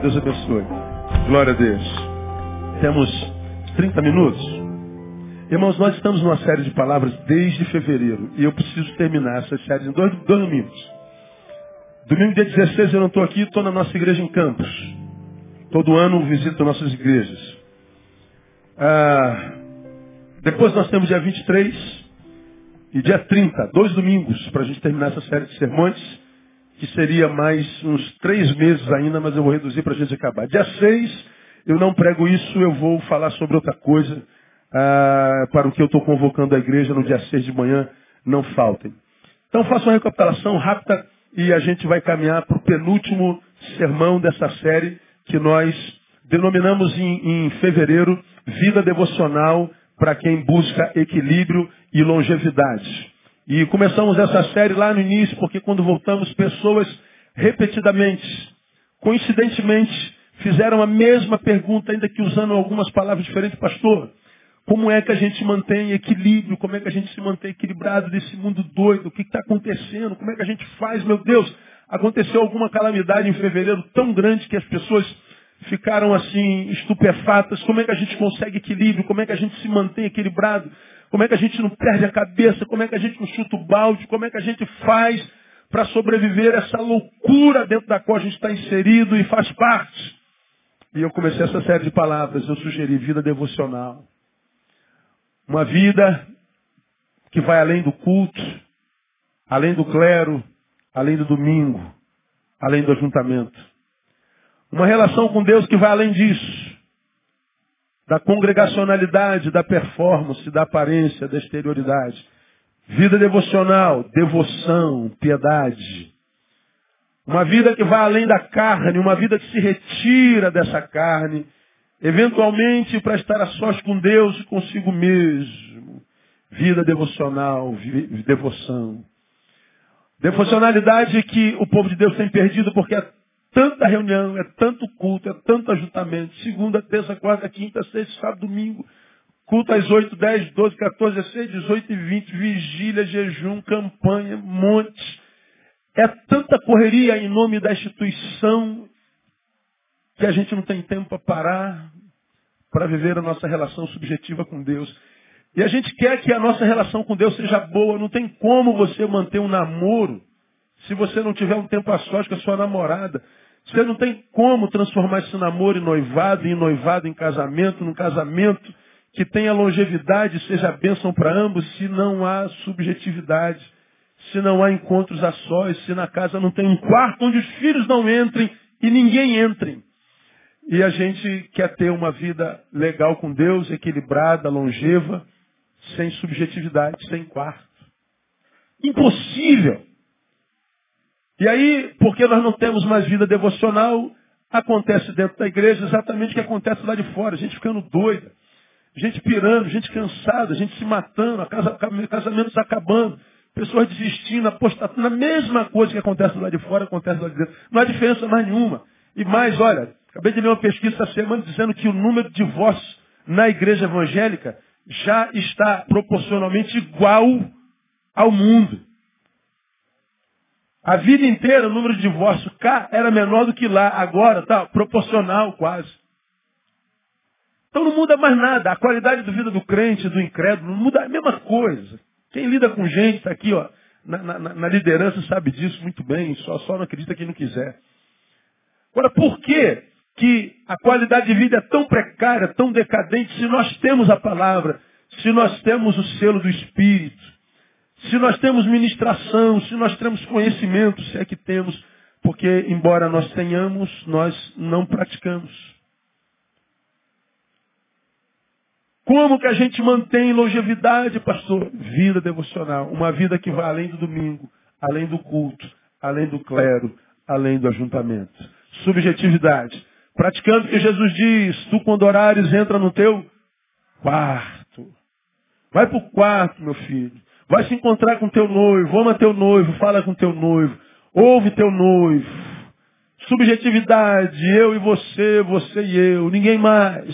Deus abençoe. Glória a Deus. Temos 30 minutos. Irmãos, nós estamos numa série de palavras desde fevereiro. E eu preciso terminar essa série em dois, dois domingos. Domingo dia 16 eu não estou aqui, estou na nossa igreja em Campos. Todo ano visito nossas igrejas. Ah, depois nós temos dia 23 e dia 30, dois domingos, para a gente terminar essa série de sermões que seria mais uns três meses ainda, mas eu vou reduzir para a gente acabar. Dia 6, eu não prego isso, eu vou falar sobre outra coisa, ah, para o que eu estou convocando a igreja no dia 6 de manhã, não faltem. Então faça uma recapitulação rápida e a gente vai caminhar para o penúltimo sermão dessa série que nós denominamos em, em fevereiro Vida Devocional para quem busca equilíbrio e longevidade. E começamos essa série lá no início, porque quando voltamos, pessoas repetidamente, coincidentemente, fizeram a mesma pergunta, ainda que usando algumas palavras diferentes, pastor. Como é que a gente mantém equilíbrio? Como é que a gente se mantém equilibrado desse mundo doido? O que está acontecendo? Como é que a gente faz? Meu Deus, aconteceu alguma calamidade em fevereiro tão grande que as pessoas ficaram assim estupefatas. Como é que a gente consegue equilíbrio? Como é que a gente se mantém equilibrado? Como é que a gente não perde a cabeça? Como é que a gente não chuta o balde? Como é que a gente faz para sobreviver a essa loucura dentro da qual a gente está inserido e faz parte? E eu comecei essa série de palavras. Eu sugeri vida devocional. Uma vida que vai além do culto, além do clero, além do domingo, além do ajuntamento. Uma relação com Deus que vai além disso da congregacionalidade, da performance, da aparência, da exterioridade. Vida devocional, devoção, piedade. Uma vida que vai além da carne, uma vida que se retira dessa carne, eventualmente para estar a sós com Deus e consigo mesmo. Vida devocional, devoção. Devocionalidade que o povo de Deus tem perdido porque é tanta reunião, é tanto culto, é tanto ajuntamento. Segunda, terça, quarta, quinta, sexta, sábado, domingo. Culto às 8, 10, 12, 14, 16, 18 e 20. Vigília, jejum, campanha, monte. É tanta correria em nome da instituição que a gente não tem tempo para parar para viver a nossa relação subjetiva com Deus. E a gente quer que a nossa relação com Deus seja boa. Não tem como você manter um namoro se você não tiver um tempo a sós com a sua namorada. Você não tem como transformar esse namoro em noivado, em noivado em casamento, num casamento que tenha longevidade, seja bênção para ambos, se não há subjetividade, se não há encontros a sós, se na casa não tem um quarto onde os filhos não entrem e ninguém entre. E a gente quer ter uma vida legal com Deus, equilibrada, longeva, sem subjetividade, sem quarto. Impossível. E aí, porque nós não temos mais vida devocional, acontece dentro da igreja exatamente o que acontece lá de fora. A gente ficando doida, gente pirando, gente cansada, gente se matando, casamentos acabando, pessoas desistindo, apostatando. A mesma coisa que acontece lá de fora acontece lá de dentro. Não há diferença mais nenhuma. E mais, olha, acabei de ler uma pesquisa essa semana dizendo que o número de divórcios na igreja evangélica já está proporcionalmente igual ao mundo. A vida inteira o número de divórcios cá era menor do que lá. Agora está proporcional quase. Então não muda mais nada. A qualidade de vida do crente, do incrédulo, não muda a mesma coisa. Quem lida com gente está aqui, ó, na, na, na, liderança sabe disso muito bem. Só, só não acredita quem não quiser. Agora, por que, que a qualidade de vida é tão precária, tão decadente, se nós temos a palavra, se nós temos o selo do Espírito? Se nós temos ministração, se nós temos conhecimento, se é que temos, porque embora nós tenhamos, nós não praticamos. Como que a gente mantém longevidade, pastor? Vida devocional. Uma vida que vai além do domingo, além do culto, além do clero, além do ajuntamento. Subjetividade. Praticando o que Jesus diz, tu quando orares entra no teu quarto. Vai para o quarto, meu filho. Vai se encontrar com teu noivo, ama teu noivo, fala com teu noivo, ouve teu noivo. Subjetividade, eu e você, você e eu, ninguém mais.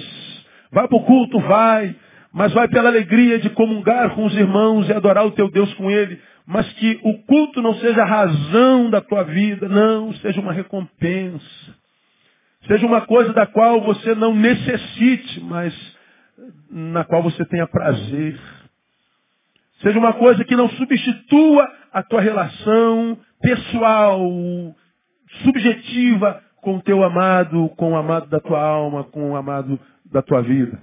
Vai para o culto, vai, mas vai pela alegria de comungar com os irmãos e adorar o teu Deus com ele. Mas que o culto não seja a razão da tua vida, não, seja uma recompensa. Seja uma coisa da qual você não necessite, mas na qual você tenha prazer. Seja uma coisa que não substitua a tua relação pessoal, subjetiva com o teu amado, com o amado da tua alma, com o amado da tua vida.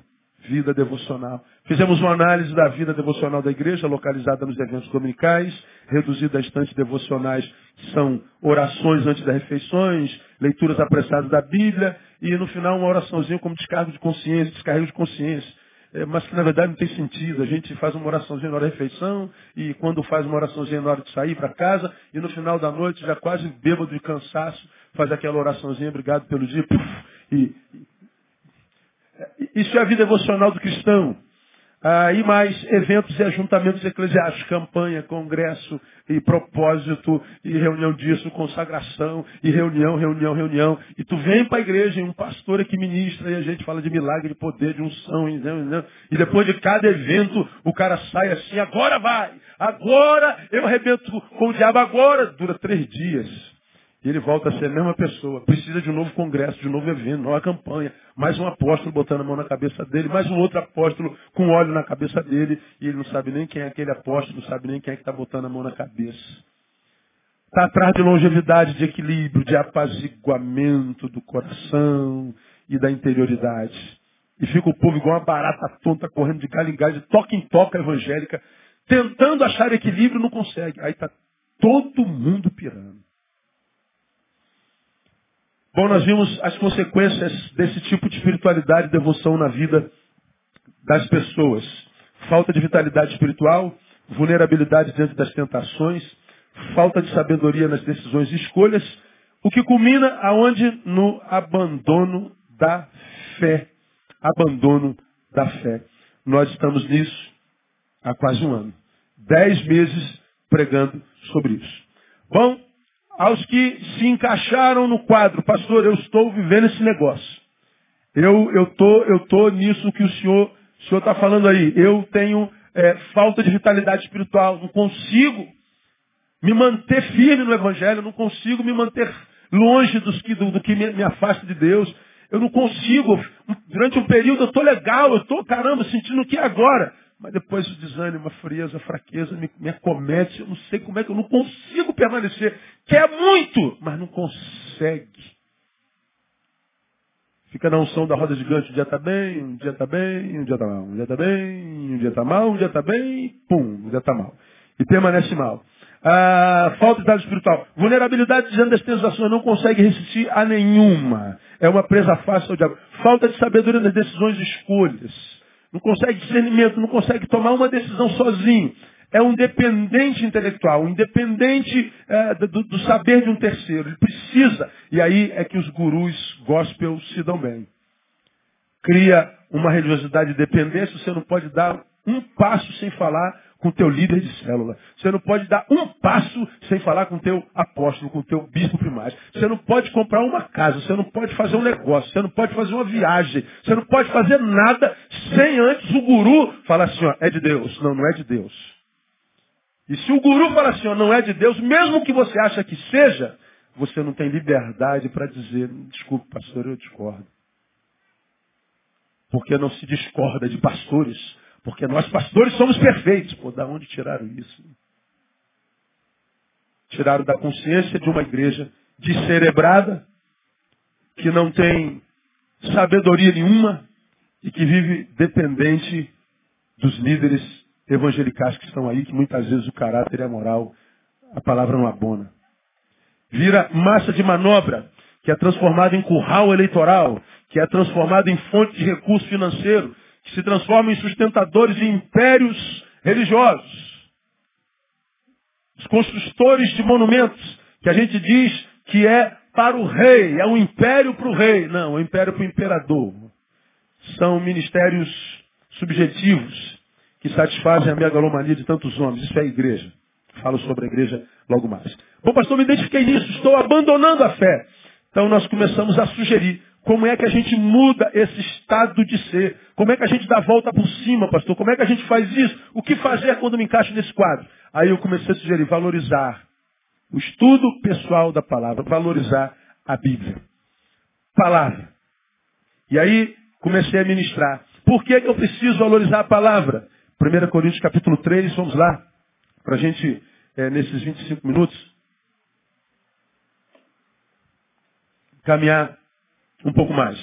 Vida devocional. Fizemos uma análise da vida devocional da igreja, localizada nos eventos dominicais, reduzida a estantes devocionais, que são orações antes das refeições, leituras apressadas da Bíblia, e no final uma oraçãozinha como descargo de consciência, descarrego de consciência. É, mas que na verdade não tem sentido. A gente faz uma oraçãozinha na hora da refeição, e quando faz uma oraçãozinha na hora de sair para casa, e no final da noite, já quase bêbado de cansaço, faz aquela oraçãozinha, obrigado pelo dia, puf, e, isso é a vida devocional do cristão. Ah, e mais eventos e ajuntamentos eclesiásticos, campanha, congresso e propósito, e reunião disso, consagração, e reunião, reunião, reunião. E tu vem para a igreja e um pastor é que ministra, e a gente fala de milagre, de poder, de unção, e, e depois de cada evento o cara sai assim, agora vai, agora eu arrebento com o diabo, agora dura três dias. E ele volta a ser a mesma pessoa. Precisa de um novo congresso, de um novo evento, nova campanha. Mais um apóstolo botando a mão na cabeça dele, mais um outro apóstolo com óleo na cabeça dele. E ele não sabe nem quem é aquele apóstolo, não sabe nem quem é que está botando a mão na cabeça. Está atrás de longevidade, de equilíbrio, de apaziguamento do coração e da interioridade. E fica o povo igual uma barata tonta, correndo de galho em galho, de toca em toca evangélica, tentando achar equilíbrio, não consegue. Aí está todo mundo pirando. Bom, nós vimos as consequências desse tipo de espiritualidade e devoção na vida das pessoas. Falta de vitalidade espiritual, vulnerabilidade diante das tentações, falta de sabedoria nas decisões e escolhas, o que culmina aonde? No abandono da fé. Abandono da fé. Nós estamos nisso há quase um ano. Dez meses pregando sobre isso. Bom, aos que se encaixaram no quadro, pastor, eu estou vivendo esse negócio. Eu eu tô eu tô nisso que o senhor o senhor está falando aí. Eu tenho é, falta de vitalidade espiritual, não consigo me manter firme no evangelho, não consigo me manter longe dos que, do, do que me, me afasta de Deus. Eu não consigo, durante um período eu estou legal, eu estou, caramba, sentindo que é agora. Mas depois o desânimo, a frieza, a fraqueza me, me acomete. Eu não sei como é que eu não consigo permanecer. Quer muito, mas não consegue. Fica na unção da roda gigante. Um dia está bem, um dia está bem, um dia está mal. Um dia está bem, um dia está mal, um dia está bem, pum, um dia está mal. E permanece mal. Ah, falta de estado espiritual. Vulnerabilidade diante das tentações. Não consegue resistir a nenhuma. É uma presa fácil ao diabo. Falta de sabedoria nas decisões e escolhas não consegue discernimento, não consegue tomar uma decisão sozinho. É um dependente intelectual, um independente é, do, do, saber de um terceiro. Ele precisa. E aí é que os gurus gospel se dão bem. Cria uma religiosidade de dependência, você não pode dar um passo sem falar com o teu líder de célula. Você não pode dar um passo sem falar com o teu apóstolo, com o teu bispo primário. Você não pode comprar uma casa, você não pode fazer um negócio, você não pode fazer uma viagem, você não pode fazer nada sem antes o guru falar assim, ó, é de Deus. Não, não é de Deus. E se o guru falar assim, ó, não é de Deus, mesmo que você acha que seja, você não tem liberdade para dizer, desculpe, pastor, eu discordo. Porque não se discorda de pastores porque nós pastores somos perfeitos. Pô, da onde tiraram isso? Tiraram da consciência de uma igreja descerebrada, que não tem sabedoria nenhuma e que vive dependente dos líderes evangelicais que estão aí, que muitas vezes o caráter e a moral, a palavra não abona. Vira massa de manobra, que é transformada em curral eleitoral, que é transformada em fonte de recurso financeiro, que se transformam em sustentadores de impérios religiosos. Os construtores de monumentos, que a gente diz que é para o rei, é um império para o rei. Não, é um império para o imperador. São ministérios subjetivos que satisfazem a megalomania de tantos homens. Isso é a igreja. Falo sobre a igreja logo mais. Bom, pastor, me identifiquei nisso. Estou abandonando a fé. Então nós começamos a sugerir como é que a gente muda esse estado de ser? Como é que a gente dá a volta por cima, pastor? Como é que a gente faz isso? O que fazer quando me encaixo nesse quadro? Aí eu comecei a sugerir valorizar o estudo pessoal da palavra, valorizar a Bíblia. palavra. E aí comecei a ministrar. Por que, que eu preciso valorizar a palavra? 1 Coríntios capítulo 3, vamos lá, para a gente, é, nesses 25 minutos, caminhar um pouco mais.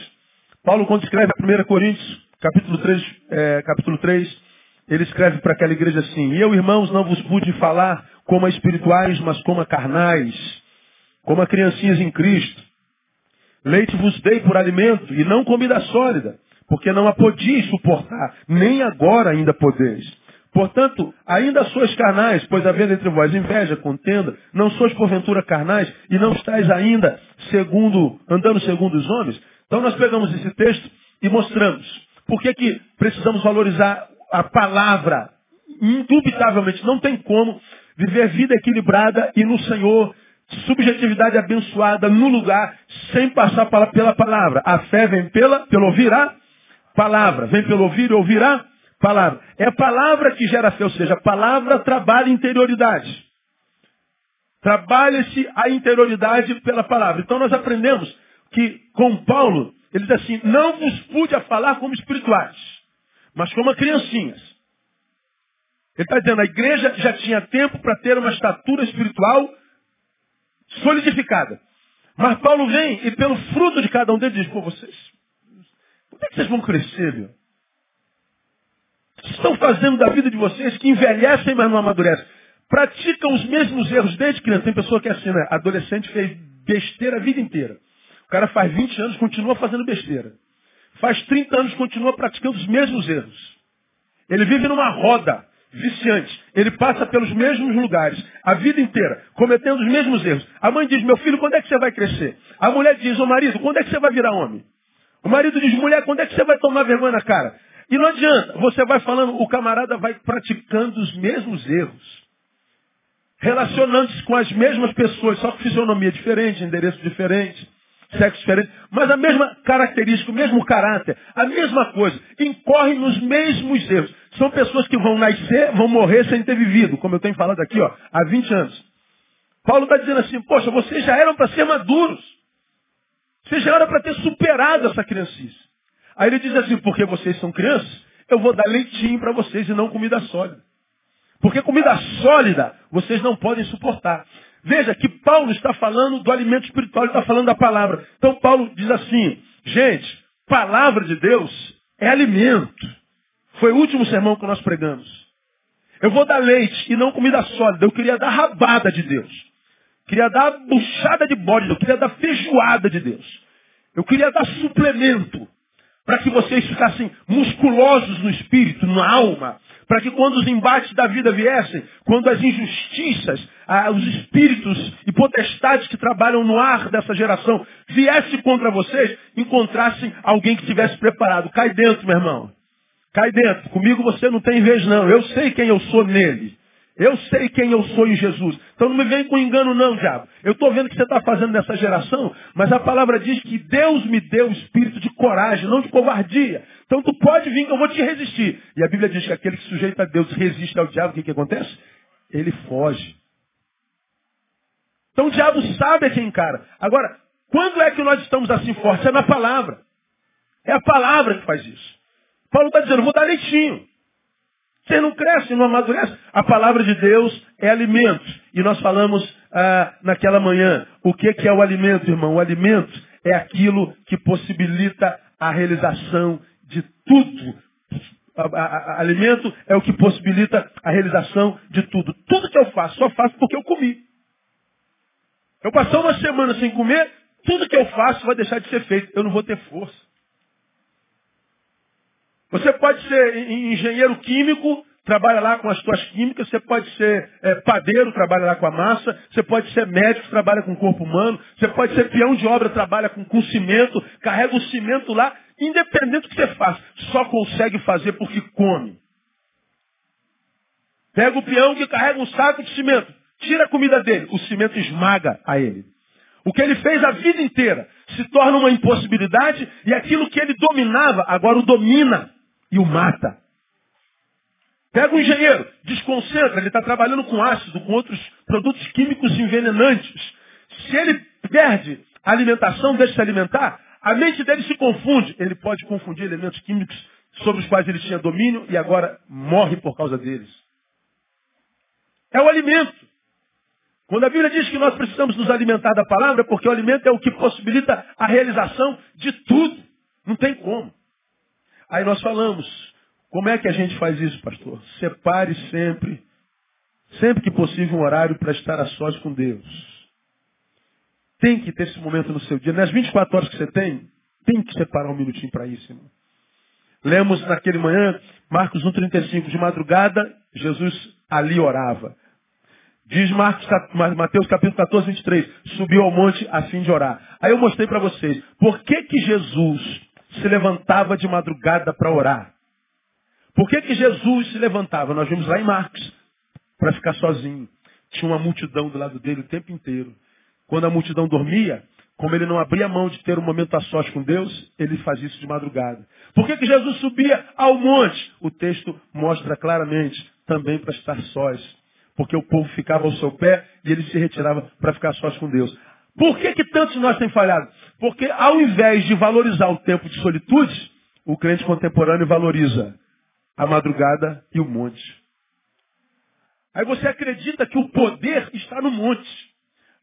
Paulo, quando escreve a 1 Coríntios, capítulo 3, é, capítulo 3 ele escreve para aquela igreja assim, e eu, irmãos, não vos pude falar como a espirituais, mas como a carnais, como a criancinhas em Cristo. Leite vos dei por alimento, e não comida sólida, porque não a podíeis suportar, nem agora ainda podeis. Portanto, ainda sois carnais, pois havendo entre vós inveja, contenda, não sois porventura carnais, e não estáis ainda segundo, andando segundo os homens. Então nós pegamos esse texto e mostramos. Por que, que precisamos valorizar a palavra? Indubitavelmente, não tem como viver vida equilibrada e no Senhor, subjetividade abençoada no lugar, sem passar pela palavra. A fé vem pela, pelo ouvir a palavra. Vem pelo ouvir e ouvir a palavra. É a palavra que gera fé, ou seja, a palavra trabalha interioridade. Trabalha-se a interioridade pela palavra. Então nós aprendemos que com Paulo, ele diz assim, não vos pude a falar como espirituais, mas como criancinhas. Ele está dizendo, a igreja já tinha tempo para ter uma estatura espiritual solidificada. Mas Paulo vem e pelo fruto de cada um deles diz, pô, vocês, como é que vocês vão crescer, meu? Estão fazendo da vida de vocês que envelhecem, mas não amadurecem. Praticam os mesmos erros desde criança. Tem pessoa que é assim, né? Adolescente fez besteira a vida inteira. O cara faz 20 anos continua fazendo besteira. Faz 30 anos continua praticando os mesmos erros. Ele vive numa roda viciante. Ele passa pelos mesmos lugares, a vida inteira, cometendo os mesmos erros. A mãe diz, meu filho, quando é que você vai crescer? A mulher diz, ô marido, quando é que você vai virar homem? O marido diz, mulher, quando é que você vai tomar vergonha na cara? E não adianta, você vai falando, o camarada vai praticando os mesmos erros. Relacionando-se com as mesmas pessoas, só com fisionomia diferente, endereço diferente, sexo diferente, mas a mesma característica, o mesmo caráter, a mesma coisa. Incorrem nos mesmos erros. São pessoas que vão nascer, vão morrer sem ter vivido, como eu tenho falado aqui, ó, há 20 anos. Paulo está dizendo assim, poxa, vocês já eram para ser maduros. Vocês já eram para ter superado essa criancice. Aí ele diz assim, porque vocês são crianças, eu vou dar leitinho para vocês e não comida sólida. Porque comida sólida vocês não podem suportar. Veja que Paulo está falando do alimento espiritual, ele está falando da palavra. Então Paulo diz assim, gente, palavra de Deus é alimento. Foi o último sermão que nós pregamos. Eu vou dar leite e não comida sólida. Eu queria dar rabada de Deus. Queria dar buchada de bode. Eu queria dar feijoada de Deus. Eu queria dar suplemento para que vocês ficassem musculosos no espírito, na alma, para que quando os embates da vida viessem, quando as injustiças, ah, os espíritos e potestades que trabalham no ar dessa geração viessem contra vocês, encontrassem alguém que estivesse preparado. Cai dentro, meu irmão. Cai dentro. Comigo você não tem vez, não. Eu sei quem eu sou nele. Eu sei quem eu sou em Jesus. Então não me vem com engano não, diabo. Eu estou vendo o que você está fazendo nessa geração, mas a palavra diz que Deus me deu o espírito de coragem, não de covardia. Então tu pode vir que eu vou te resistir. E a Bíblia diz que aquele que sujeita a Deus resiste ao diabo, o que, que acontece? Ele foge. Então o diabo sabe a quem encara. Agora, quando é que nós estamos assim fortes? É na palavra. É a palavra que faz isso. Paulo está dizendo, vou dar leitinho. Você não cresce, não amadurece. A palavra de Deus é alimento. E nós falamos ah, naquela manhã, o que, que é o alimento, irmão? O alimento é aquilo que possibilita a realização de tudo. A, a, a, alimento é o que possibilita a realização de tudo. Tudo que eu faço, só faço porque eu comi. Eu passar uma semana sem comer, tudo que eu faço vai deixar de ser feito. Eu não vou ter força. Você pode ser engenheiro químico, trabalha lá com as suas químicas, você pode ser é, padeiro, trabalha lá com a massa, você pode ser médico, trabalha com o corpo humano, você pode ser peão de obra, trabalha com, com cimento, carrega o cimento lá, independente do que você faça, só consegue fazer porque come. Pega o peão que carrega um saco de cimento, tira a comida dele, o cimento esmaga a ele. O que ele fez a vida inteira se torna uma impossibilidade e aquilo que ele dominava agora o domina e o mata. Pega um engenheiro, desconcentra, ele está trabalhando com ácido, com outros produtos químicos envenenantes. Se ele perde a alimentação, deixa se alimentar, A mente dele se confunde. Ele pode confundir elementos químicos sobre os quais ele tinha domínio e agora morre por causa deles. É o alimento. Quando a Bíblia diz que nós precisamos nos alimentar da palavra, é porque o alimento é o que possibilita a realização de tudo. Não tem como. Aí nós falamos, como é que a gente faz isso, pastor? Separe sempre, sempre que possível, um horário para estar a sós com Deus. Tem que ter esse momento no seu dia. Nas 24 horas que você tem, tem que separar um minutinho para isso, irmão. Lemos naquele manhã, Marcos 1,35, de madrugada, Jesus ali orava. Diz Marcos, Mateus capítulo 14, 23, subiu ao monte a fim de orar. Aí eu mostrei para vocês, por que que Jesus se levantava de madrugada para orar? Por que que Jesus se levantava? Nós vimos lá em Marcos, para ficar sozinho. Tinha uma multidão do lado dele o tempo inteiro. Quando a multidão dormia, como ele não abria mão de ter um momento a sós com Deus, ele fazia isso de madrugada. Por que, que Jesus subia ao monte? O texto mostra claramente, também para estar sós porque o povo ficava ao seu pé e ele se retirava para ficar sós com Deus. Por que, que tantos de nós têm falhado? Porque ao invés de valorizar o tempo de solitude, o crente contemporâneo valoriza a madrugada e o monte. Aí você acredita que o poder está no monte.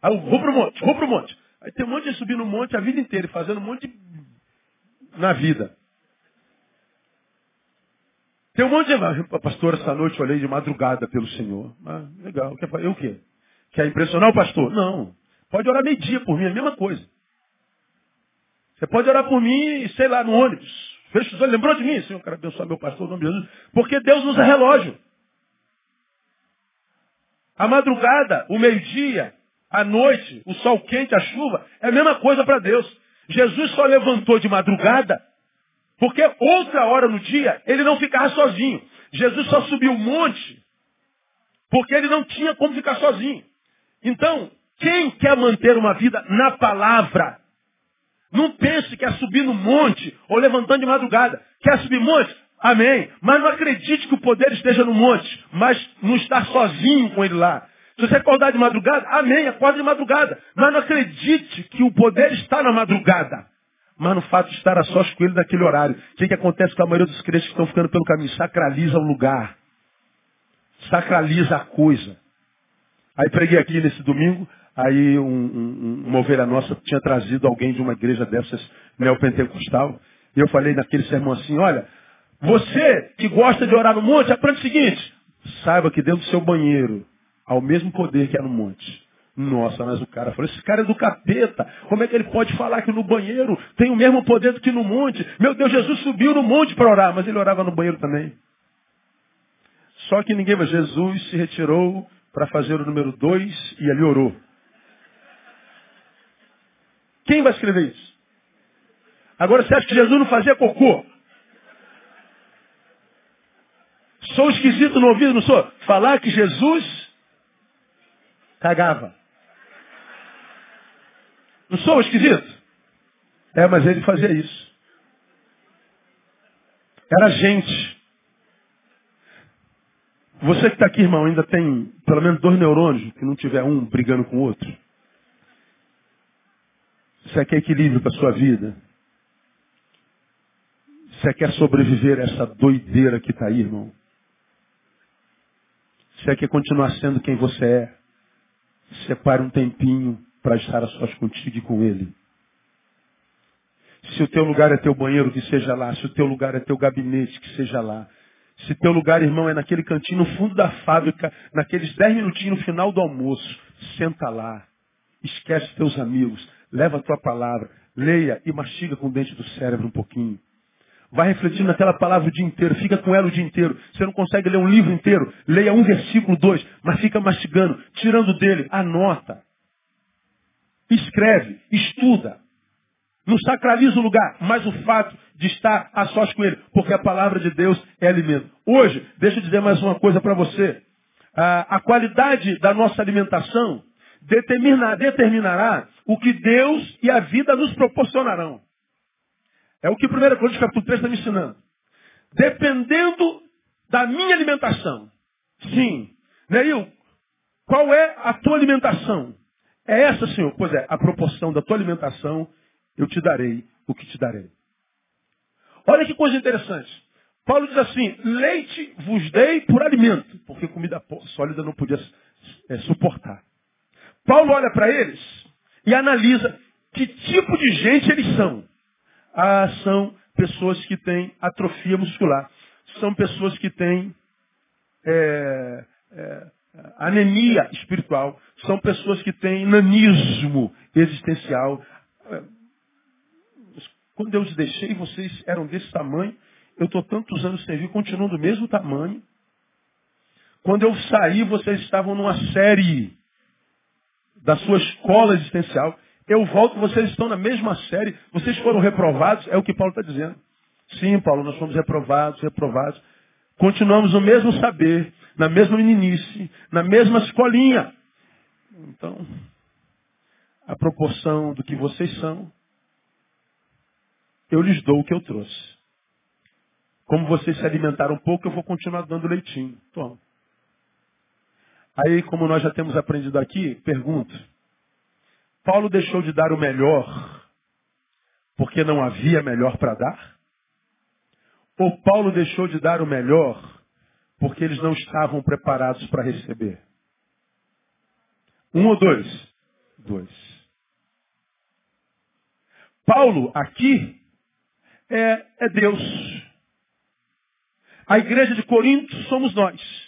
Aí eu vou para o monte, vou para o monte. Aí tem um monte de subir no monte a vida inteira, fazendo um monte de... na vida. Tem um monte de. Pastor, essa noite eu olhei de madrugada pelo Senhor. Ah, legal. Fazer o quê? Quer impressionar o pastor? Não. Pode orar meio-dia por mim, é a mesma coisa. Você pode orar por mim, sei lá, no ônibus. Fecha os olhos, lembrou de mim? Senhor, quero abençoar meu pastor, no nome de Jesus. Porque Deus usa relógio. A madrugada, o meio-dia, a noite, o sol quente, a chuva, é a mesma coisa para Deus. Jesus só levantou de madrugada porque outra hora no dia ele não ficava sozinho. Jesus só subiu o monte porque ele não tinha como ficar sozinho. Então, quem quer manter uma vida na palavra, não pense que é subir no monte ou levantando de madrugada. Quer subir monte? Amém. Mas não acredite que o poder esteja no monte, mas não estar sozinho com ele lá. Se você acordar de madrugada, amém, acorda de madrugada. Mas não acredite que o poder está na madrugada mas no fato de estar a sós com ele naquele horário. O que, que acontece com a maioria dos crentes que estão ficando pelo caminho? Sacraliza o lugar. Sacraliza a coisa. Aí preguei aqui nesse domingo, aí um, um, uma ovelha nossa tinha trazido alguém de uma igreja dessas neopentecostal. E eu falei naquele sermão assim, olha, você que gosta de orar no monte, aprende o seguinte, saiba que dentro do seu banheiro há o mesmo poder que há no monte. Nossa, mas o cara falou, esse cara é do capeta. Como é que ele pode falar que no banheiro tem o mesmo poder do que no monte? Meu Deus, Jesus subiu no monte para orar, mas ele orava no banheiro também. Só que ninguém, mas Jesus se retirou para fazer o número dois e ali orou. Quem vai escrever isso? Agora você acha que Jesus não fazia cocô? Sou esquisito no ouvido, não sou? Falar que Jesus cagava. Não sou esquisito? É, mas ele fazia isso. Era gente. Você que está aqui, irmão, ainda tem pelo menos dois neurônios, que não tiver um brigando com o outro. Você quer equilíbrio para a sua vida? Você quer sobreviver a essa doideira que está aí, irmão? Você quer continuar sendo quem você é? Separe um tempinho para estar a sós contigo e com Ele. Se o teu lugar é teu banheiro, que seja lá. Se o teu lugar é teu gabinete, que seja lá. Se teu lugar, irmão, é naquele cantinho no fundo da fábrica, naqueles dez minutinhos no final do almoço, senta lá. Esquece teus amigos. Leva a tua palavra. Leia e mastiga com o dente do cérebro um pouquinho. Vai refletindo naquela palavra o dia inteiro, fica com ela o dia inteiro. Você não consegue ler um livro inteiro, leia um versículo, dois, mas fica mastigando, tirando dele, anota. Escreve, estuda. Não sacraliza o lugar, mas o fato de estar a sós com ele, porque a palavra de Deus é alimento. Hoje, deixa eu dizer mais uma coisa para você. A, a, qualidade da nossa alimentação determina, determinará o que Deus e a vida nos proporcionarão. É o que 1 Coríntios capítulo 3 está me ensinando. Dependendo da minha alimentação. Sim. Neil, qual é a tua alimentação? É essa, Senhor? Pois é, a proporção da tua alimentação eu te darei o que te darei. Olha que coisa interessante. Paulo diz assim, leite vos dei por alimento, porque comida sólida não podia é, suportar. Paulo olha para eles e analisa que tipo de gente eles são. Ah, são pessoas que têm atrofia muscular. São pessoas que têm é, é, anemia espiritual. São pessoas que têm nanismo existencial. É, quando eu os deixei, vocês eram desse tamanho. Eu estou tantos anos sem vir, continuam do mesmo tamanho. Quando eu saí, vocês estavam numa série da sua escola existencial. Eu volto, vocês estão na mesma série. Vocês foram reprovados, é o que Paulo está dizendo. Sim, Paulo, nós fomos reprovados, reprovados. Continuamos no mesmo saber, na mesma meninice, na mesma escolinha. Então, a proporção do que vocês são, eu lhes dou o que eu trouxe. Como vocês se alimentaram pouco, eu vou continuar dando leitinho. Toma. Aí, como nós já temos aprendido aqui, pergunto. Paulo deixou de dar o melhor porque não havia melhor para dar? Ou Paulo deixou de dar o melhor porque eles não estavam preparados para receber? Um ou dois? Dois. Paulo aqui é, é Deus. A igreja de Corinto somos nós.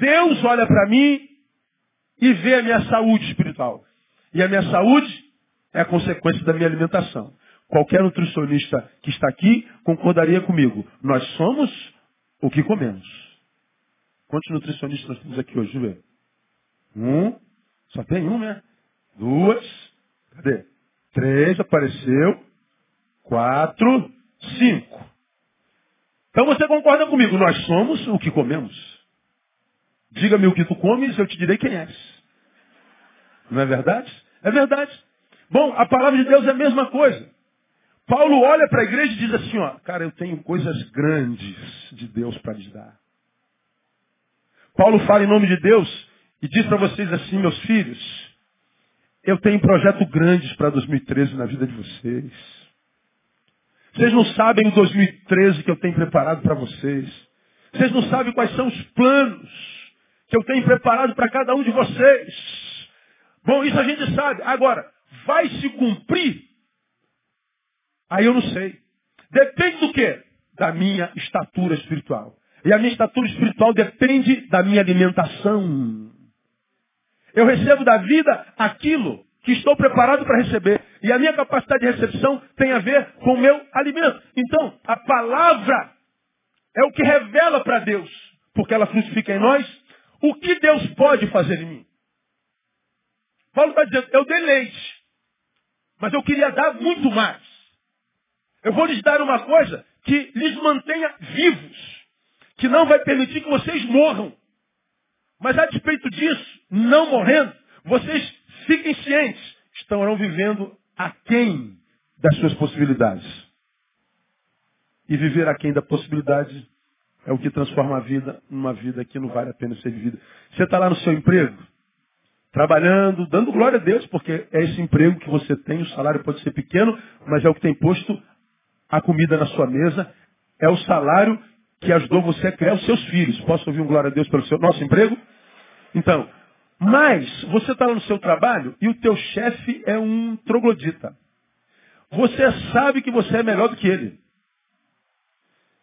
Deus olha para mim e vê a minha saúde espiritual. E a minha saúde é a consequência da minha alimentação. Qualquer nutricionista que está aqui concordaria comigo. Nós somos o que comemos. Quantos nutricionistas nós temos aqui hoje? Ver. Um. Só tem um, né? Duas. Cadê? Três, apareceu. Quatro. Cinco. Então você concorda comigo? Nós somos o que comemos. Diga-me o que tu comes, eu te direi quem és. Não é verdade? É verdade. Bom, a palavra de Deus é a mesma coisa. Paulo olha para a igreja e diz assim, ó, cara, eu tenho coisas grandes de Deus para lhes dar. Paulo fala em nome de Deus e diz para vocês assim, meus filhos, eu tenho projetos grandes para 2013 na vida de vocês. Vocês não sabem o 2013 que eu tenho preparado para vocês. Vocês não sabem quais são os planos que eu tenho preparado para cada um de vocês. Bom, isso a gente sabe. Agora, vai se cumprir? Aí eu não sei. Depende do quê? Da minha estatura espiritual. E a minha estatura espiritual depende da minha alimentação. Eu recebo da vida aquilo que estou preparado para receber. E a minha capacidade de recepção tem a ver com o meu alimento. Então, a palavra é o que revela para Deus, porque ela frutifica em nós, o que Deus pode fazer em mim. Paulo está dizendo, eu dei leite, mas eu queria dar muito mais. Eu vou lhes dar uma coisa que lhes mantenha vivos, que não vai permitir que vocês morram. Mas a despeito disso, não morrendo, vocês fiquem cientes, estarão vivendo aquém das suas possibilidades. E viver aquém da possibilidade é o que transforma a vida numa vida que não vale a pena ser vivida. Você está lá no seu emprego, trabalhando, dando glória a Deus, porque é esse emprego que você tem, o salário pode ser pequeno, mas é o que tem posto a comida na sua mesa, é o salário que ajudou você a criar os seus filhos. Posso ouvir um glória a Deus pelo seu nosso emprego? Então, mas você está lá no seu trabalho e o teu chefe é um troglodita. Você sabe que você é melhor do que ele.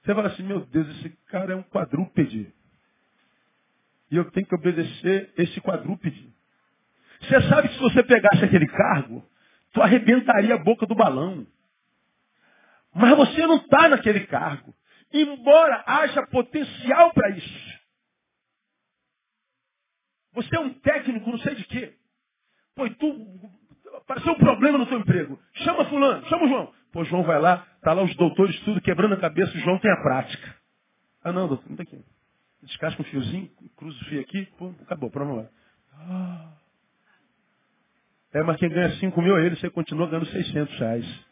Você fala assim, meu Deus, esse cara é um quadrúpede. E eu tenho que obedecer esse quadrúpede. Você sabe que se você pegasse aquele cargo, tu arrebentaria a boca do balão. Mas você não está naquele cargo. Embora haja potencial para isso. Você é um técnico, não sei de quê. Pô, tu apareceu um problema no teu emprego. Chama fulano, chama o João. Pô, João vai lá, tá lá os doutores tudo quebrando a cabeça, o João tem a prática. Ah não, doutor, não tem aqui. Descasca um fiozinho, cruza o fio aqui, pô, acabou, vamos lá. Ah. É, mas quem ganha 5 mil é ele, você continua ganhando 600 reais.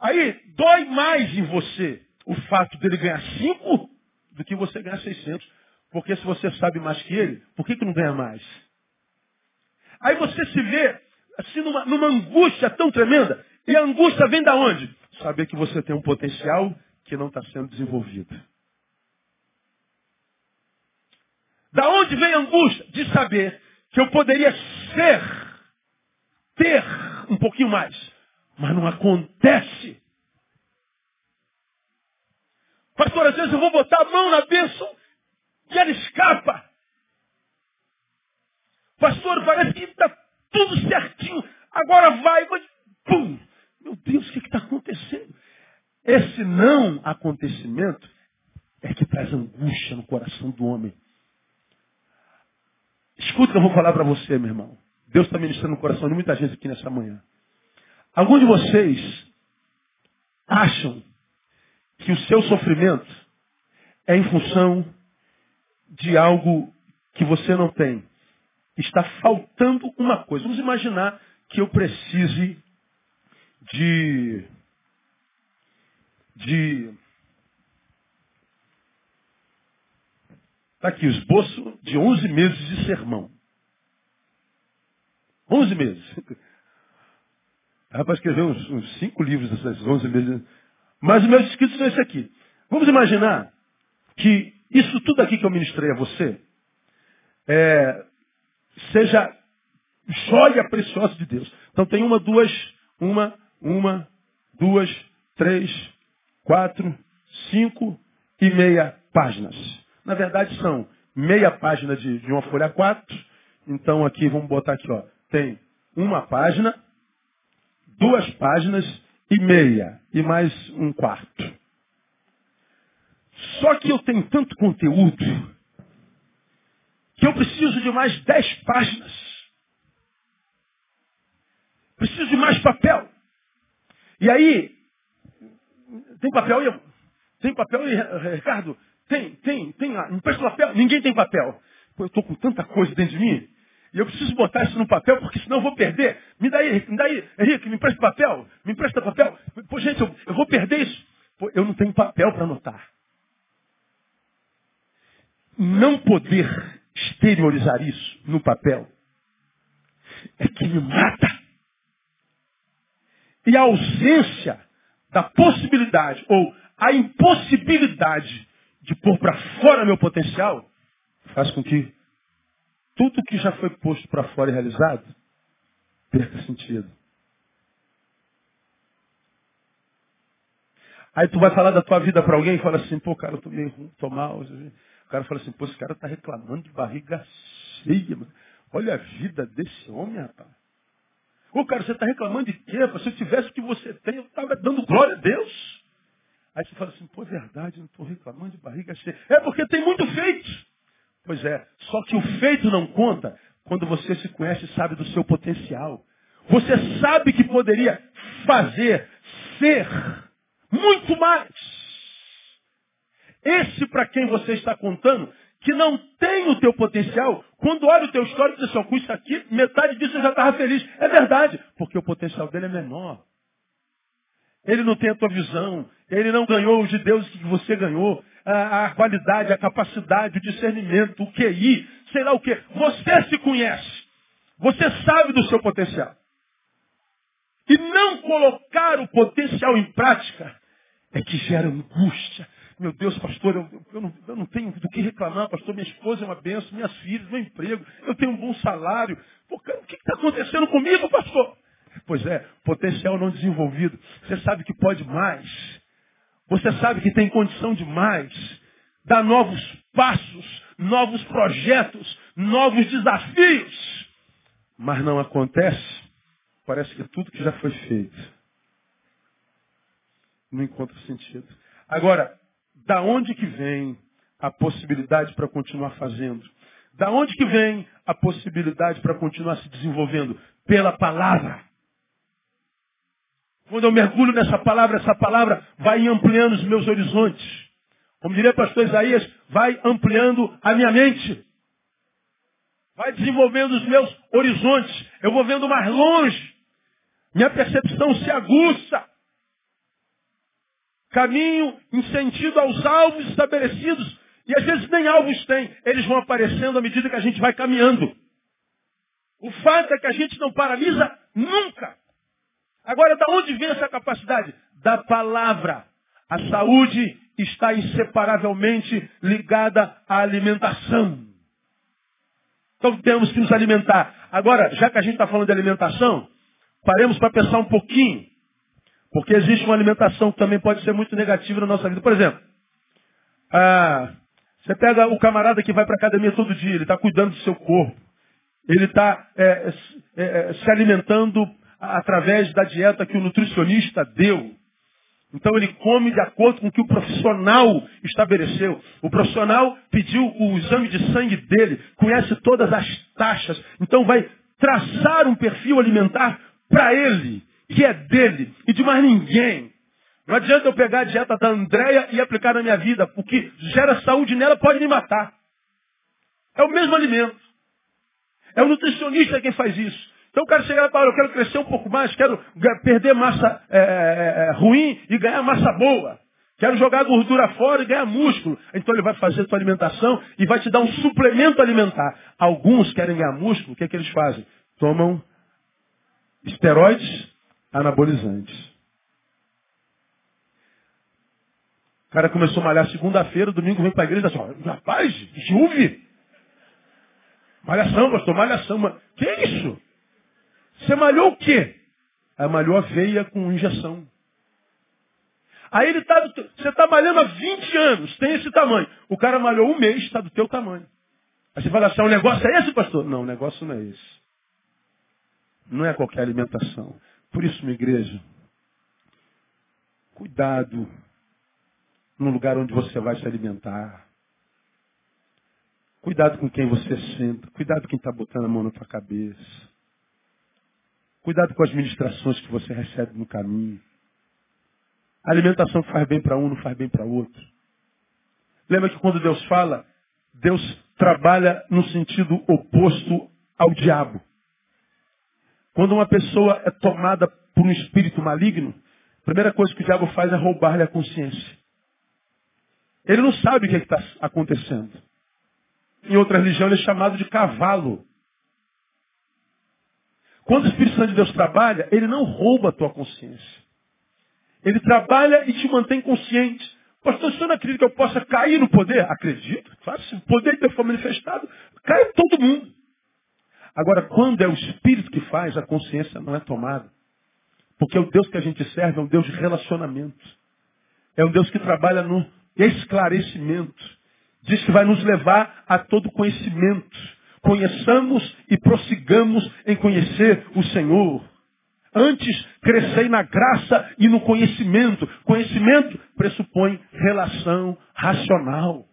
Aí, dói mais em você o fato dele ganhar 5 do que você ganhar 600. Porque se você sabe mais que ele, por que, que não ganha mais? Aí você se vê assim, numa, numa angústia tão tremenda. E a angústia vem da onde? Saber que você tem um potencial que não está sendo desenvolvido. Da onde vem a angústia? De saber que eu poderia ser, ter um pouquinho mais. Mas não acontece. Pastor, às vezes eu vou botar a mão na bênção e ela escapa. Pastor, parece que está tudo certinho. Agora vai, pum! Meu Deus, o que está acontecendo? Esse não acontecimento é que traz angústia no coração do homem. Escuta o que eu vou falar para você, meu irmão. Deus está ministrando no coração de muita gente aqui nessa manhã. Alguns de vocês acham que o seu sofrimento é em função de algo que você não tem. Está faltando uma coisa. Vamos imaginar que eu precise de. de. Está aqui o esboço de 11 meses de sermão. 11 meses. Rapaz escreveu uns, uns cinco livros desses 11 meses. Mas os meus escritos são esse aqui. Vamos imaginar que isso tudo aqui que eu ministrei a você é, seja joia preciosa de Deus. Então tem uma, duas, uma, uma, duas, três, quatro, cinco e meia páginas. Na verdade são meia página de, de uma folha quatro. Então aqui vamos botar aqui, ó. Tem uma página, duas páginas e meia. E mais um quarto. Só que eu tenho tanto conteúdo que eu preciso de mais dez páginas. Preciso de mais papel. E aí, tem papel aí? Tem papel aí, Ricardo? Tem, tem, tem. Me empresta papel? Ninguém tem papel. Pô, eu estou com tanta coisa dentro de mim. E eu preciso botar isso no papel, porque senão eu vou perder. Me dá aí, me dá aí, Henrique, me empresta papel. Me empresta papel. Pô, gente, eu, eu vou perder isso. Pô, eu não tenho papel para anotar. Não poder exteriorizar isso no papel é que me mata. E a ausência da possibilidade ou a impossibilidade de pôr para fora meu potencial faz com que tudo que já foi posto para fora e realizado perca sentido. Aí tu vai falar da tua vida para alguém e fala assim, pô, cara, eu tô meio ruim, tô mal. Cara fala assim, pô, esse cara está reclamando de barriga cheia. Mano. Olha a vida desse homem, rapaz. Ô, cara, você está reclamando de quê? Se eu tivesse o que você tem, eu estava dando glória a Deus. Aí você fala assim, pô, é verdade, eu não estou reclamando de barriga cheia. É porque tem muito feito. Pois é, só que o feito não conta quando você se conhece e sabe do seu potencial. Você sabe que poderia fazer, ser muito mais. Esse para quem você está contando, que não tem o teu potencial, quando olha o teu histórico, diz assim, com isso aqui, metade disso eu já estava feliz. É verdade, porque o potencial dele é menor. Ele não tem a tua visão, ele não ganhou os de Deus que você ganhou, a, a qualidade, a capacidade, o discernimento, o QI, sei lá o que. Você se conhece, você sabe do seu potencial. E não colocar o potencial em prática é que gera angústia, meu Deus, pastor, eu, eu, não, eu, não, tenho do que reclamar, pastor. Minha esposa é uma benção, minhas filhas, meu emprego, eu tenho um bom salário. Pô, cara, o que está acontecendo comigo, pastor? Pois é, potencial não desenvolvido. Você sabe que pode mais. Você sabe que tem condição de mais. Dá novos passos, novos projetos, novos desafios. Mas não acontece. Parece que tudo que já foi feito não encontra sentido. Agora, da onde que vem a possibilidade para continuar fazendo? Da onde que vem a possibilidade para continuar se desenvolvendo? Pela palavra. Quando eu mergulho nessa palavra, essa palavra vai ampliando os meus horizontes. Como diria o pastor Isaías, vai ampliando a minha mente. Vai desenvolvendo os meus horizontes. Eu vou vendo mais longe. Minha percepção se aguça caminho em sentido aos alvos estabelecidos. E às vezes nem alvos tem. Eles vão aparecendo à medida que a gente vai caminhando. O fato é que a gente não paralisa Nunca. Agora, da onde vem essa capacidade? Da palavra. A saúde está inseparavelmente ligada à alimentação. Então temos que nos alimentar. Agora, já que a gente está falando de alimentação, paremos para pensar um pouquinho. Porque existe uma alimentação que também pode ser muito negativa na nossa vida. Por exemplo, ah, você pega o camarada que vai para a academia todo dia, ele está cuidando do seu corpo. Ele está é, é, é, se alimentando através da dieta que o nutricionista deu. Então ele come de acordo com o que o profissional estabeleceu. O profissional pediu o exame de sangue dele, conhece todas as taxas, então vai traçar um perfil alimentar para ele, que é dele e de mais ninguém. Não adianta eu pegar a dieta da Andréia e aplicar na minha vida, porque gera saúde nela, pode me matar. É o mesmo alimento. É o nutricionista quem faz isso. Então o cara chega lá e fala, eu quero crescer um pouco mais, quero perder massa é, é, é, é, ruim e ganhar massa boa. Quero jogar gordura fora e ganhar músculo. Então ele vai fazer a tua alimentação e vai te dar um suplemento alimentar. Alguns querem ganhar músculo, o que, é que eles fazem? Tomam esteroides anabolizantes. O cara começou a malhar segunda-feira, domingo vem para a igreja e assim, rapaz, Juve! Malhação, pastor, malhação. Mas... Que é isso? Você malhou o quê? Aí malhou a veia com injeção. Aí ele está, você está malhando há 20 anos, tem esse tamanho. O cara malhou um mês, está do teu tamanho. Aí você fala assim, o negócio é esse, pastor? Não, o negócio não é esse. Não é qualquer alimentação. Por isso, minha igreja, cuidado no lugar onde você vai se alimentar. Cuidado com quem você senta. Cuidado com quem está botando a mão na tua cabeça. Cuidado com as ministrações que você recebe no caminho. A alimentação faz bem para um, não faz bem para outro. Lembra que quando Deus fala, Deus trabalha no sentido oposto ao diabo. Quando uma pessoa é tomada por um espírito maligno, a primeira coisa que o diabo faz é roubar-lhe a consciência. Ele não sabe o que é está acontecendo. Em outra religião ele é chamado de cavalo. Quando o Espírito Santo de Deus trabalha, ele não rouba a tua consciência. Ele trabalha e te mantém consciente. Pastor, você não acredita que eu possa cair no poder? Acredito. Claro, se o poder de Deus for manifestado, cai todo mundo. Agora, quando é o Espírito que faz, a consciência não é tomada. Porque o Deus que a gente serve é um Deus de relacionamento. É um Deus que trabalha no esclarecimento. Diz que vai nos levar a todo conhecimento. Conheçamos e prossigamos em conhecer o Senhor. Antes, crescei na graça e no conhecimento. Conhecimento pressupõe relação racional.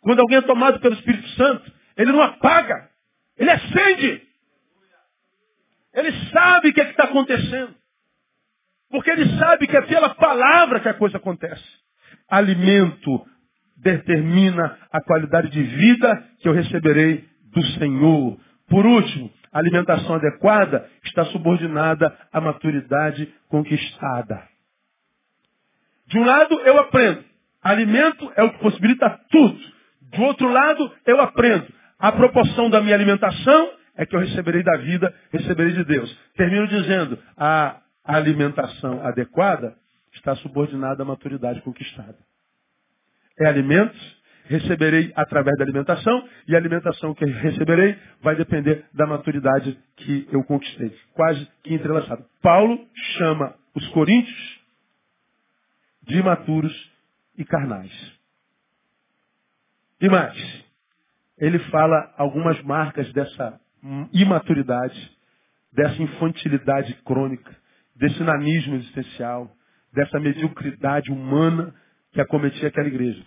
Quando alguém é tomado pelo Espírito Santo, ele não apaga, ele acende. Ele sabe o que é está acontecendo. Porque ele sabe que é pela palavra que a coisa acontece. Alimento determina a qualidade de vida que eu receberei do Senhor. Por último, a alimentação adequada está subordinada à maturidade conquistada. De um lado, eu aprendo. Alimento é o que possibilita tudo. Do outro lado, eu aprendo. A proporção da minha alimentação é que eu receberei da vida, receberei de Deus. Termino dizendo, a alimentação adequada está subordinada à maturidade conquistada. É alimentos receberei através da alimentação, e a alimentação que receberei vai depender da maturidade que eu conquistei. Quase que entrelaçado. Paulo chama os coríntios de imaturos e carnais. E mais, ele fala algumas marcas dessa imaturidade, dessa infantilidade crônica, desse nanismo existencial, dessa mediocridade humana que acometia aquela igreja.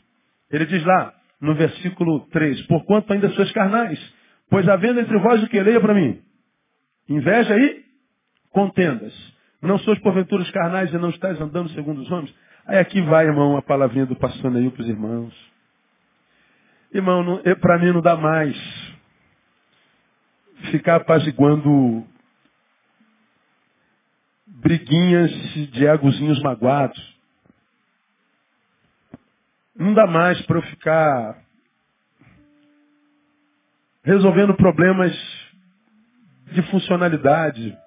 Ele diz lá, no versículo 3, porquanto ainda sois carnais, pois havendo entre vós o que leia para mim, inveja e contendas. Não sois porventura carnais e não estáis andando segundo os homens? Aí aqui vai, irmão, a palavrinha do pastor aí para os irmãos. Irmão, para mim não dá mais ficar apaziguando briguinhas de egozinhos magoados. Não dá mais para eu ficar resolvendo problemas de funcionalidade.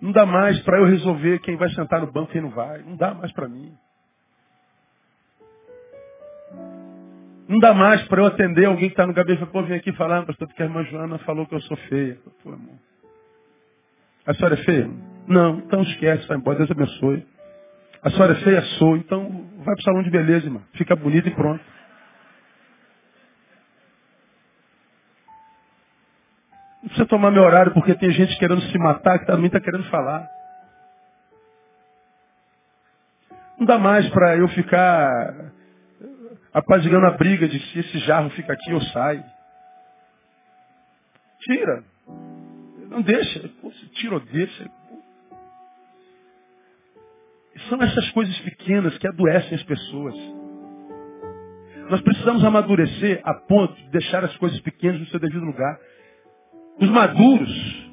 Não dá mais para eu resolver quem vai sentar no banco e quem não vai. Não dá mais para mim. Não dá mais para eu atender alguém que está no gabinete e pô, vem aqui falar, pastor, porque a irmã Joana falou que eu sou feia. Pô, irmão. A senhora é feia? Não, então esquece, vai embora, Deus abençoe. A senhora é feia? Sou, então vai para o salão de beleza, irmão. Fica bonito e pronto. Não precisa tomar meu horário porque tem gente querendo se matar que também está querendo falar. Não dá mais para eu ficar apazigando a briga de se esse jarro fica aqui ou sai. Tira. Não deixa. Pô, se tira ou deixa. São essas coisas pequenas que adoecem as pessoas. Nós precisamos amadurecer a ponto de deixar as coisas pequenas no seu devido lugar. Os maduros,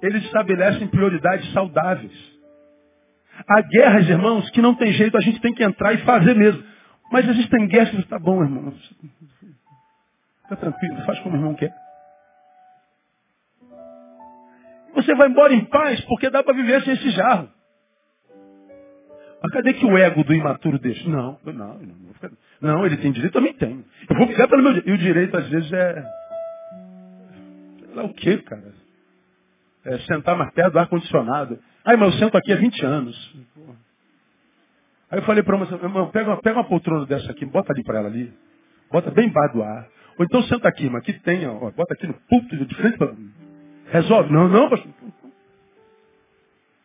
eles estabelecem prioridades saudáveis. Há guerras, irmãos, que não tem jeito, a gente tem que entrar e fazer mesmo. Mas existem guerras que está bom, irmão. Fica tranquilo, faz como o irmão quer. Você vai embora em paz porque dá para viver sem esse jarro. Mas cadê que o ego do imaturo deixa? Não, não, não. Não, ele tem direito, também tem. Eu vou ficar pelo meu direito. E o direito, às vezes, é. Sei lá o quê, cara? É sentar mais perto do ar-condicionado. Ai, mas eu sento aqui há 20 anos. Aí eu falei para uma, irmão, pega uma, pega uma poltrona dessa aqui, bota ali para ela ali. Bota bem embaixo do ar. Ou então senta aqui, mas aqui tem, ó, bota aqui no púlpito de frente para. Resolve? Não, não, pastor.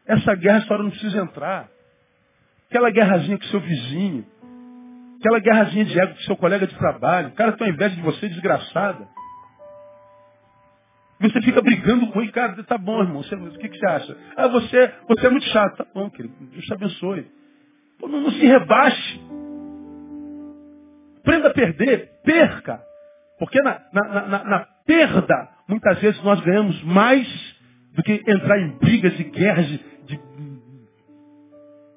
Essa guerra a senhora não precisa entrar. Aquela guerrazinha com seu vizinho. Aquela guerrazinha de ego com seu colega de trabalho. O cara tem inveja de você, desgraçada. Você fica brigando com ele, cara, tá bom, irmão. Você, o que, que você acha? Ah, você, você é muito chato. Tá bom, querido. Deus te abençoe. Não, não se rebaixe. Aprenda a perder. Perca. Porque na, na, na, na perda, muitas vezes nós ganhamos mais do que entrar em brigas e guerras de, de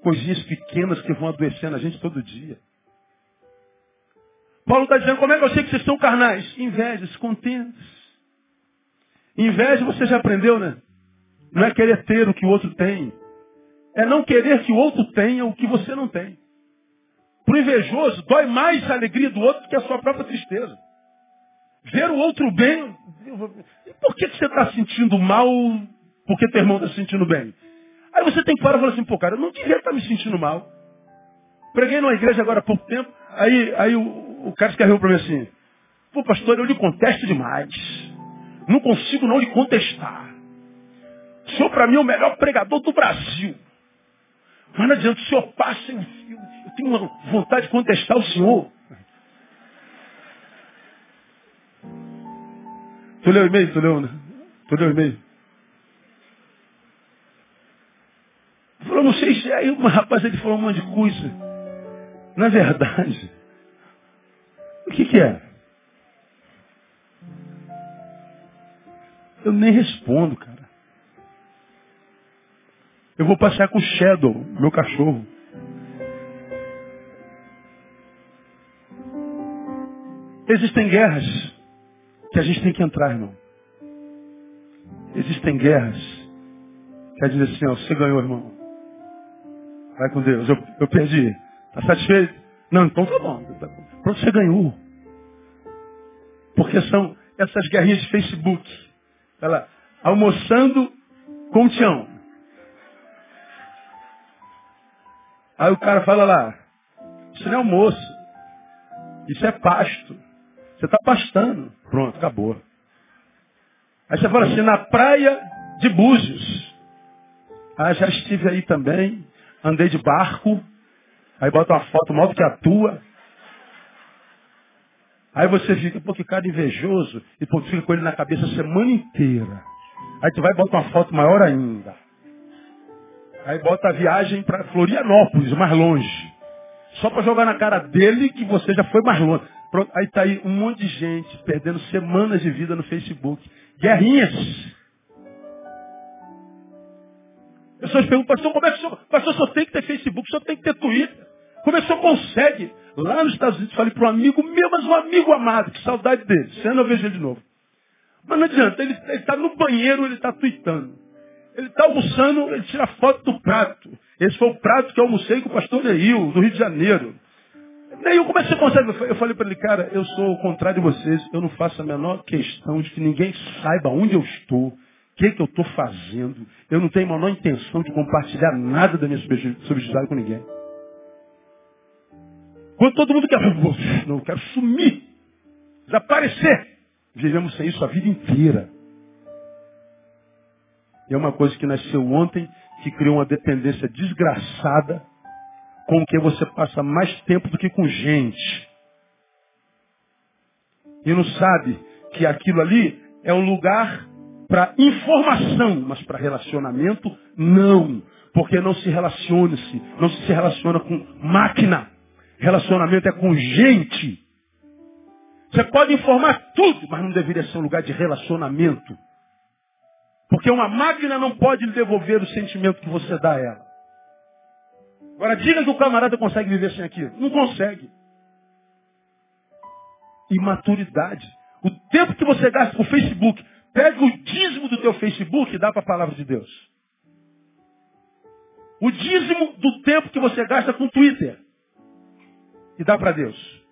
coisinhas pequenas que vão adoecendo a gente todo dia. Paulo está dizendo, como é que eu sei que vocês são carnais? Invejas, contentes. Inveja você já aprendeu, né? Não é querer ter o que o outro tem. É não querer que o outro tenha o que você não tem. Para o invejoso, dói mais a alegria do outro que a sua própria tristeza. Ver o outro bem. Por que, que você está sentindo mal porque teu irmão está se sentindo bem? Aí você tem que parar e falar assim, pô, cara, eu não devia estar me sentindo mal. Preguei numa igreja agora há pouco tempo, aí, aí o, o cara escreveu para mim assim, pô, pastor, eu lhe contesto demais. Não consigo não lhe contestar. O senhor, para mim, é o melhor pregador do Brasil. Mas não adianta, o senhor passa, eu, eu, eu tenho uma vontade de contestar o senhor. Tu leu o e-mail? Tu leu, né? Tu leu o e-mail? Falou, não sei se aí uma rapaz ele falou um monte de coisa. Na verdade, o que, que é? Eu nem respondo, cara. Eu vou passear com o Shadow, meu cachorro. Existem guerras que a gente tem que entrar, irmão. Existem guerras que a gente diz assim, ó, você ganhou, irmão. Vai com Deus. Eu, eu perdi. Está satisfeito? Não, então tá bom. Pronto, você ganhou. Porque são essas guerrinhas de Facebook. Ela almoçando com o Tião. Aí o cara fala lá, isso não é almoço. Isso é pasto. Você está pastando. Pronto, acabou. Aí você fala assim, na praia de Búzios. Ah, já estive aí também andei de barco, aí bota uma foto maior do que a tua. Aí você fica, pô, que cara invejoso, e pô, fica com ele na cabeça a semana inteira. Aí tu vai e bota uma foto maior ainda. Aí bota a viagem para Florianópolis, mais longe. Só para jogar na cara dele que você já foi mais longe. Pronto, aí tá aí um monte de gente perdendo semanas de vida no Facebook. Guerrinhas. Pessoas perguntam, pastor, como é que o senhor, pastor, só tem que ter Facebook, só tem que ter Twitter. Como é que o senhor consegue? Lá nos Estados Unidos, falei para um amigo meu, mas um amigo amado, que saudade dele. Sendo eu vejo ele de novo. Mas não adianta, ele está no banheiro, ele está tweetando. Ele está almoçando, ele tira foto do prato. Esse foi o prato que eu almocei com o pastor Neil, do Rio de Janeiro. Daí eu comecei a conversar, eu falei para ele, cara, eu sou o contrário de vocês, eu não faço a menor questão de que ninguém saiba onde eu estou, o que, que eu estou fazendo. Eu não tenho a menor intenção de compartilhar nada da minha subjetividade com ninguém. Quando todo mundo quer, não, eu quero sumir, desaparecer. Vivemos sem isso a vida inteira. E é uma coisa que nasceu ontem, que criou uma dependência desgraçada, com quem você passa mais tempo do que com gente. E não sabe que aquilo ali é um lugar para informação, mas para relacionamento, não. Porque não se relaciona-se, não se relaciona com máquina. Relacionamento é com gente. Você pode informar tudo, mas não deveria ser um lugar de relacionamento. Porque uma máquina não pode lhe devolver o sentimento que você dá a ela. Agora diga que o camarada consegue viver sem aquilo. Não consegue. Imaturidade. O tempo que você gasta com o Facebook, pega o dízimo do teu Facebook e dá para a palavra de Deus. O dízimo do tempo que você gasta com o Twitter e dá para Deus.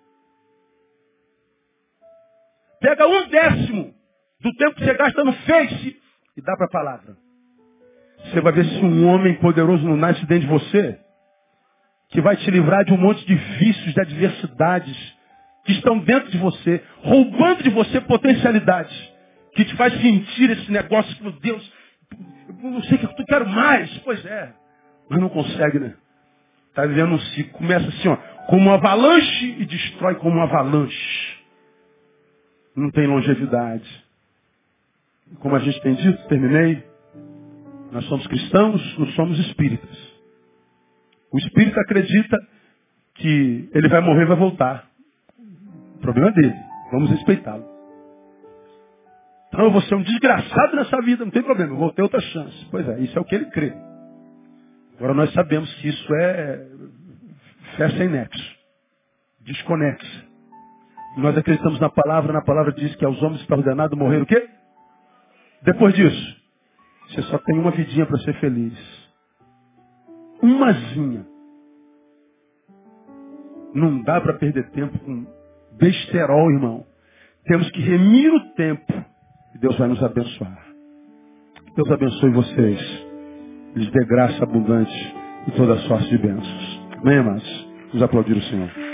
Pega um décimo do tempo que você gasta no Face e dá para a palavra. Você vai ver se um homem poderoso não nasce dentro de você, que vai te livrar de um monte de vícios, de adversidades que estão dentro de você, roubando de você potencialidades, que te faz sentir esse negócio que, meu Deus, eu não sei o que eu quero mais. Pois é, mas não consegue, né? Está vivendo um ciclo. Começa assim, ó, como uma avalanche e destrói como uma avalanche. Não tem longevidade. Como a gente tem dito, terminei. Nós somos cristãos, não somos espíritas. O espírito acredita que ele vai morrer e vai voltar. O problema é dele. Vamos respeitá-lo. Então eu vou ser um desgraçado nessa vida, não tem problema, eu vou ter outra chance. Pois é, isso é o que ele crê. Agora nós sabemos que isso é fé sem nexo, desconexa. Nós acreditamos na palavra, na palavra diz que aos homens está ordenado morrer o quê? Depois disso, você só tem uma vidinha para ser feliz. Umazinha. Não dá para perder tempo com besterol, irmão. Temos que remir o tempo e Deus vai nos abençoar. Deus abençoe vocês. Lhes dê graça abundante e toda sorte de bênçãos. Amém, amados? Vamos aplaudir o Senhor.